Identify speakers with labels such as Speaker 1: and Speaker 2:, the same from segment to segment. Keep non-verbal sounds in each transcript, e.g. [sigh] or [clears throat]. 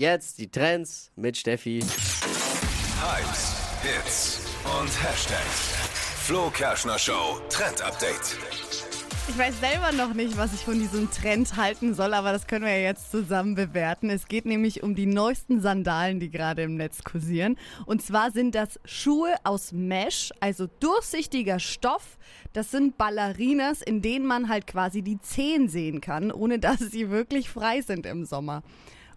Speaker 1: Jetzt die Trends mit Steffi.
Speaker 2: Hypes, Hits und Hashtags. Flo Kerschner Show Trend Update.
Speaker 3: Ich weiß selber noch nicht, was ich von diesem Trend halten soll, aber das können wir ja jetzt zusammen bewerten. Es geht nämlich um die neuesten Sandalen, die gerade im Netz kursieren. Und zwar sind das Schuhe aus Mesh, also durchsichtiger Stoff. Das sind Ballerinas, in denen man halt quasi die Zehen sehen kann, ohne dass sie wirklich frei sind im Sommer.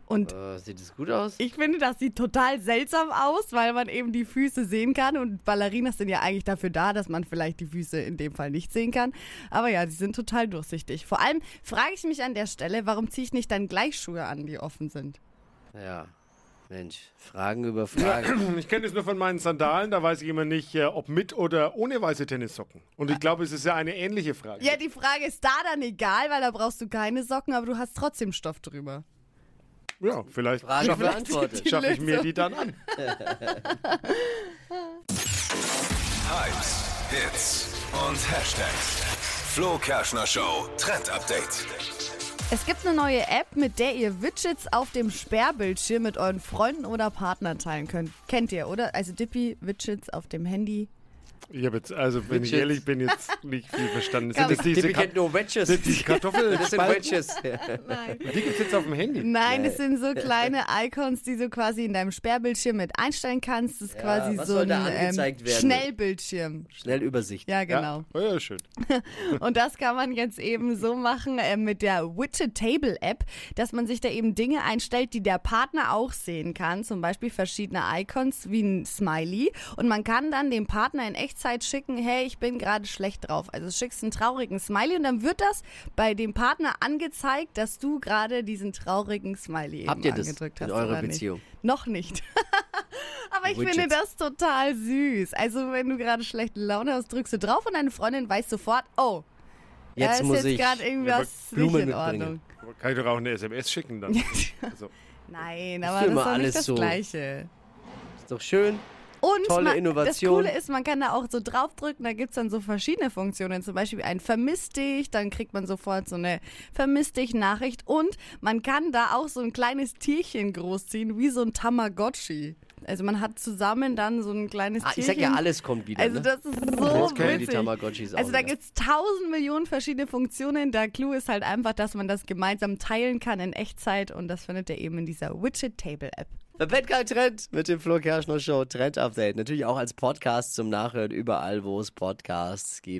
Speaker 3: Und
Speaker 1: Äh, sieht es gut aus?
Speaker 3: ich finde, das sieht total seltsam aus, weil man eben die Füße sehen kann. Und Ballerinas sind ja eigentlich dafür da, dass man vielleicht die Füße in dem Fall nicht sehen kann. Aber ja, die sind total durchsichtig. Vor allem frage ich mich an der Stelle, warum ziehe ich nicht dann gleich Schuhe an, die offen sind?
Speaker 1: Ja. Mensch, Fragen über Fragen. [clears throat]
Speaker 4: Ich kenne es nur von meinen Sandalen, da weiß ich immer nicht, äh, ob mit oder ohne weiße Tennissocken. Und ich glaube, es ist ja eine ähnliche Frage.
Speaker 3: Ja, die Frage ist da dann egal, weil da brauchst du keine Socken, aber du hast trotzdem Stoff drüber.
Speaker 4: Ja, vielleicht schaffe
Speaker 1: beantwortet.
Speaker 4: ich, schaffe ich mir die dann an.
Speaker 2: Hypes, Hits und Hashtags. Flo Kerschner Show Trend Update.
Speaker 3: Es gibt eine neue App, mit der ihr Widgets auf dem Sperrbildschirm mit euren Freunden oder Partnern teilen könnt. Kennt ihr, oder? Also Dippy, Widgets auf dem Handy.
Speaker 4: Ich habe jetzt, also wenn ich
Speaker 1: Widgets.
Speaker 4: ehrlich bin, jetzt nicht viel verstanden. Sind das
Speaker 3: ich-
Speaker 4: diese
Speaker 1: Die
Speaker 4: Ka
Speaker 1: nur Wedges.
Speaker 4: sind die [laughs] Kartoffeln?
Speaker 1: Das sind Wedges.
Speaker 3: Nein.
Speaker 4: Die gibt es jetzt auf dem Handy.
Speaker 3: Nein, das sind so [laughs] kleine Icons, die du quasi in deinem Sperrbildschirm mit einstellen kannst. Das ist
Speaker 1: Ja,
Speaker 3: quasi
Speaker 1: was
Speaker 3: so
Speaker 1: soll
Speaker 3: ein ähm? Schnellbildschirm.
Speaker 1: Schnellübersicht.
Speaker 3: Ja, genau.
Speaker 4: Ja, ja schön. [laughs]
Speaker 3: Und das kann man jetzt eben so machen äh, mit der Widget Table App, dass man sich da eben Dinge einstellt, die der Partner auch sehen kann. Zum Beispiel verschiedene Icons wie ein Smiley. Und man kann dann dem Partner in Echtzeit schicken, hey, ich bin gerade schlecht drauf. Also schickst einen traurigen Smiley und dann wird das bei dem Partner angezeigt, dass du gerade diesen traurigen Smiley eben
Speaker 1: Habt ihr das
Speaker 3: angedrückt
Speaker 1: in
Speaker 3: hast.
Speaker 1: eurer
Speaker 3: oder nicht.
Speaker 1: Beziehung?
Speaker 3: Noch nicht. [laughs] Aber ich
Speaker 1: Widgets.
Speaker 3: finde das total süß. Also wenn du gerade schlechte Laune hast, drückst du drauf und deine Freundin weiß sofort, oh,
Speaker 1: Jetzt
Speaker 3: da
Speaker 1: muss
Speaker 3: ist jetzt
Speaker 1: ich
Speaker 3: gerade irgendwas nicht
Speaker 1: Blumen
Speaker 3: in
Speaker 1: mitbringen.
Speaker 3: Ordnung.
Speaker 4: Aber Kann ich doch auch eine SMS schicken dann. [laughs] Also,
Speaker 3: Nein,
Speaker 1: Ist
Speaker 3: aber das ist doch nicht das
Speaker 1: so.
Speaker 3: Gleiche.
Speaker 1: Ist doch schön.
Speaker 3: Und
Speaker 1: Tolle
Speaker 3: man,
Speaker 1: Innovation.
Speaker 3: das Coole ist, man kann da auch so draufdrücken, da gibt's dann so verschiedene Funktionen, zum Beispiel ein Vermiss dich, dann kriegt man sofort so eine Vermiss dich Nachricht und man kann da auch so ein kleines Tierchen großziehen, wie so ein Tamagotchi. Also man hat zusammen dann so ein kleines
Speaker 1: Ah, ich
Speaker 3: Tierchen.
Speaker 1: sag ja, alles kommt wieder.
Speaker 3: Also
Speaker 1: ne?
Speaker 3: das ist so
Speaker 1: Jetzt kommen die
Speaker 3: witzig.
Speaker 1: Tamagotchis auch
Speaker 3: also da
Speaker 1: wieder.
Speaker 3: gibt's tausend Millionen verschiedene Funktionen. Der Clou ist halt einfach, dass man das gemeinsam teilen kann in Echtzeit und das findet ihr eben in dieser Widget Table App.
Speaker 1: Kein Trend mit dem Flo Kerschner Show Trend Update. Natürlich auch als Podcast zum Nachhören überall, wo es Podcasts gibt.